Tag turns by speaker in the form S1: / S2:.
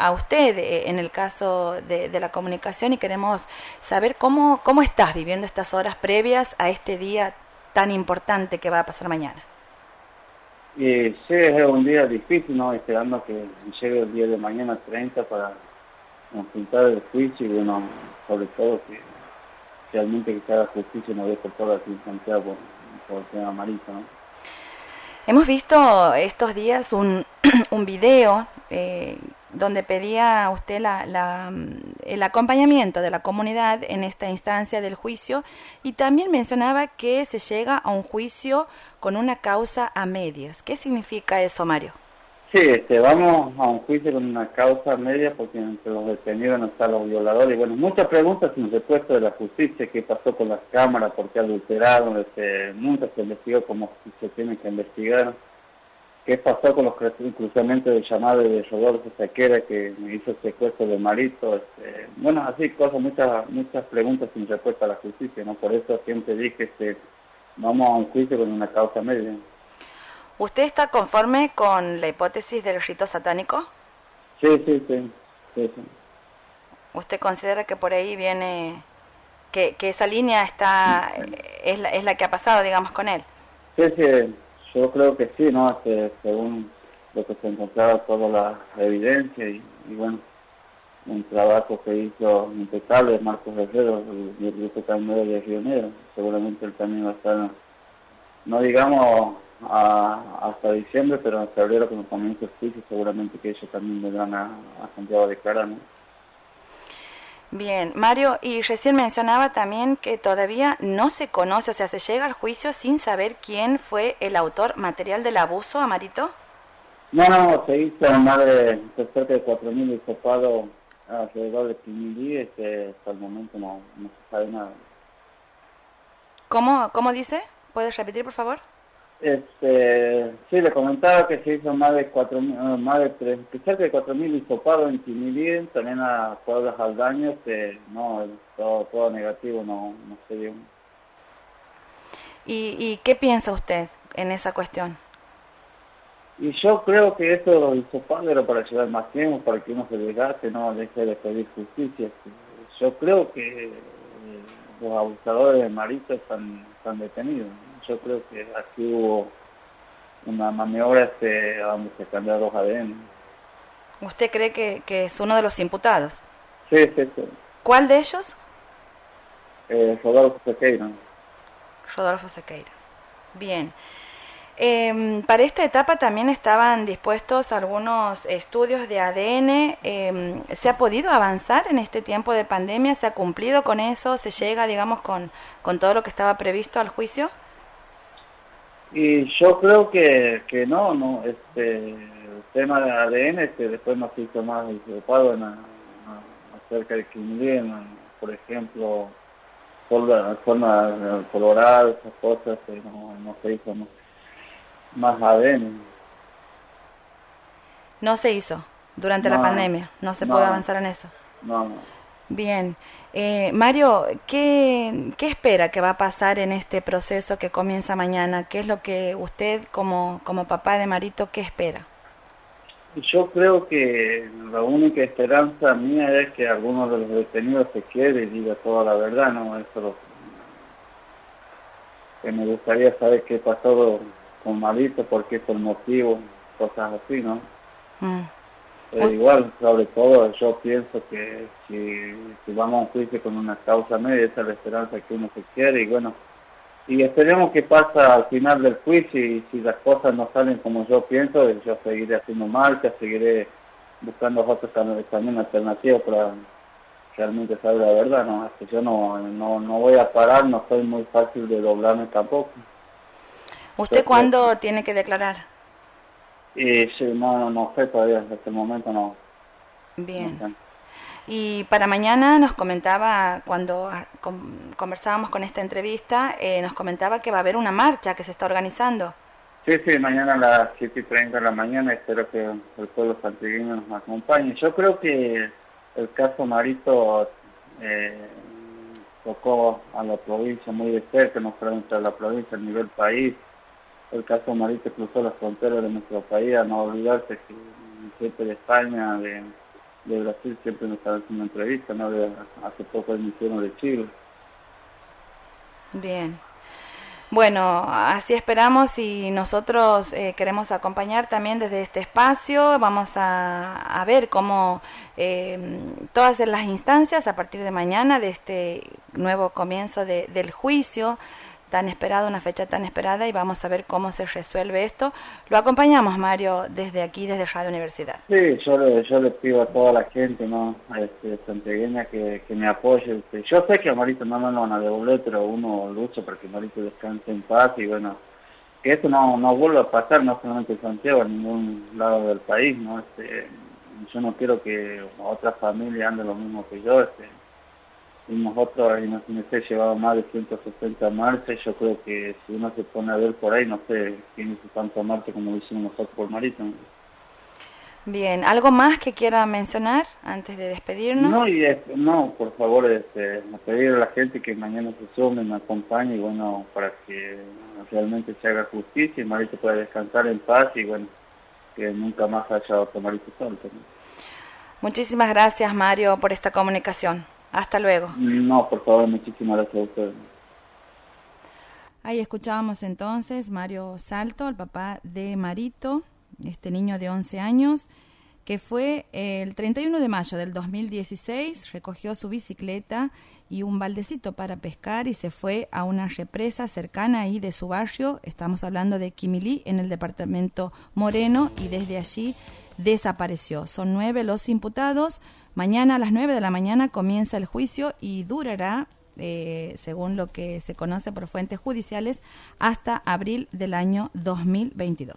S1: a, usted eh, en el caso de, la comunicación y queremos saber cómo, cómo estás viviendo estas horas previas a este día tan importante que va a pasar mañana.
S2: Y sí, es un día difícil, ¿no? Esperando que llegue el día de mañana 30 para enfrentar el juicio y bueno, sobre todo que realmente que cada justicia no deje todo así Santiago por, por el tema marito, ¿no?
S1: Hemos visto estos días un, un video eh, donde pedía usted la, el acompañamiento de la comunidad en esta instancia del juicio y también mencionaba que se llega a un juicio con una causa a medias. ¿Qué significa eso, Mario?
S2: Sí, este, vamos a un juicio con una causa media porque entre los detenidos no están los violadores. Bueno, muchas preguntas en respuesta de la justicia, qué pasó con las cámaras, por qué adulteraron, este, nunca se investigó como se tiene que investigar. ¿Qué pasó con los cruzamientos de llamada de Rodolfo Sequera que me hizo el secuestro de Marito? Este, bueno, así cosas, muchas muchas preguntas sin respuesta a la justicia, ¿no? Por eso siempre dije que vamos a un juicio con una causa media.
S1: ¿Usted está conforme con la hipótesis del rito satánico?
S2: Sí, sí, sí. sí,
S1: ¿Usted considera que por ahí viene, que, que esa línea está, es la, es la que ha pasado, digamos, con él?
S2: Sí, sí, yo creo que sí, ¿no? Este, según lo que se encontraba toda la evidencia y, bueno, un trabajo que hizo impecable Marcos Herrero, el, el grupo de Río Negro. Seguramente él también va a estar, no digamos hasta diciembre, pero en febrero cuando comience el juicio seguramente que ellos también vendrán a, a Santiago a declarar, ¿no?
S1: Bien, Mario, y recién mencionaba también que todavía no se conoce, o sea, se llega al juicio sin saber quién fue el autor material del abuso, Amarito.
S2: No, no, se hizo más de, cerca de 4.000 hisopados alrededor de 5.000 este, hasta el momento no, no se sabe nada.
S1: ¿Cómo, ¿Cómo dice? ¿Puedes repetir, por favor?
S2: Este, sí, le comentaba que se hizo más de cuatro, más de tres, cerca de cuatro mil hisopados en Timilín, también a Pueblas Aldaños, que no, todo, todo negativo, no, no se dio.
S1: ¿Y, ¿Y qué piensa usted en esa cuestión?
S2: Y yo creo que eso hisopados era para llevar más tiempo, para que uno se desgaste, no deje de pedir justicia. Yo creo que eh, los abusadores de Marito están, están detenidos yo creo que aquí hubo una maniobra este, donde se cambiaron los ADN.
S1: ¿Usted cree que, que, es uno de los imputados?
S2: Sí, sí, sí.
S1: ¿Cuál de ellos?
S2: Eh, Rodolfo Sequeira.
S1: Rodolfo Sequeira. Bien. Eh, para esta etapa también estaban dispuestos algunos estudios de ADN. Eh, ¿Se ha podido avanzar en este tiempo de pandemia? ¿Se ha cumplido con eso? ¿Se llega, digamos, con, con todo lo que estaba previsto al juicio?
S2: Y yo creo que, que no, no, este, el tema de ADN, este, después nos hizo más preocupado en, acerca de que por ejemplo, forma, forma colorada, esas cosas, este, no, no se hizo más, ADN.
S1: No se hizo durante la pandemia, no se puede avanzar en eso.
S2: No, no.
S1: Bien. Eh, Mario, ¿qué, ¿qué espera que va a pasar en este proceso que comienza mañana? ¿Qué es lo que usted como, como papá de Marito, qué espera?
S2: Yo creo que la única esperanza mía es que alguno de los detenidos se quede y diga toda la verdad, ¿no? Eso lo que me gustaría saber qué pasó con Marito, por qué es el motivo, cosas así, ¿no? Mm. Eh, igual, sobre todo, yo pienso que si, vamos a un juicio con una causa media, esa es la esperanza que uno se quiere y bueno, y esperemos que pasa al final del juicio y si las cosas no salen como yo pienso, yo seguiré haciendo marcha, seguiré buscando otros también alternativas para realmente saber la verdad, ¿no? que yo no, no, no voy a parar, no soy muy fácil de doblarme tampoco.
S1: ¿Usted cuándo tiene que declarar?
S2: Y sí, no, no sé todavía, hasta el momento no.
S1: Bien. y para mañana nos comentaba, cuando ah, conversábamos con esta entrevista, eh, nos comentaba que va a haber una marcha que se está organizando.
S2: Sí, sí, mañana a las 7 y 30 de la mañana espero que el pueblo santigueño nos acompañe. Yo creo que el caso Marito eh, tocó a la provincia muy de cerca, no solamente a la provincia, a nivel país el caso Marito cruzó las fronteras de nuestro país, a no olvidarse que gente de España, de, Brasil siempre me están haciendo entrevistas, ¿no? Hace poco emisión de Chile.
S1: Bien. Bueno, así esperamos y nosotros eh, queremos acompañar también desde este espacio. Vamos a, ver cómo eh, todas las instancias a partir de mañana de este nuevo comienzo del juicio tan esperado, una fecha tan esperada y vamos a ver cómo se resuelve esto. Lo acompañamos, Mario, desde aquí, desde Radio Universidad.
S2: Sí, yo le, pido a toda la gente, ¿no? Este, santegueña que, que me apoye. Este, yo sé que a Marito no me lo van a devolver, pero uno lucha para que Marito descanse en paz y bueno, que esto no, no vuelva a pasar, no solamente en Santiago, en ningún lado del país, ¿no? Este, yo no quiero que otra familia ande lo mismo que yo, este, y nosotros en la CNC llevado más de 160 marchas, yo creo que si uno se pone a ver por ahí, no sé, tiene tanto marcha como lo hicimos nosotros por Marítimo.
S1: Bien, ¿algo más que quiera mencionar antes de despedirnos?
S2: No, y no por favor, este, pedir a la gente que mañana se sume, me acompañe, y bueno, para que realmente se haga justicia y Marito pueda descansar en paz y bueno, que nunca más haya otro Marito Santo.
S1: Muchísimas gracias, Mario, por esta comunicación. Hasta luego.
S2: No, por favor, muchísimas gracias a ustedes.
S1: Ahí escuchábamos entonces Mario Salto, el papá de Marito, este niño de 11 años, que fue el 31 de mayo del 2016, recogió su bicicleta y un baldecito para pescar y se fue a una represa cercana ahí de su barrio, estamos hablando de Quimilí, en el departamento Moreno, y desde allí desapareció. Son nueve los imputados, Mañana a las 9 de la mañana comienza el juicio y durará, eh, según lo que se conoce por fuentes judiciales, hasta abril del año 2022.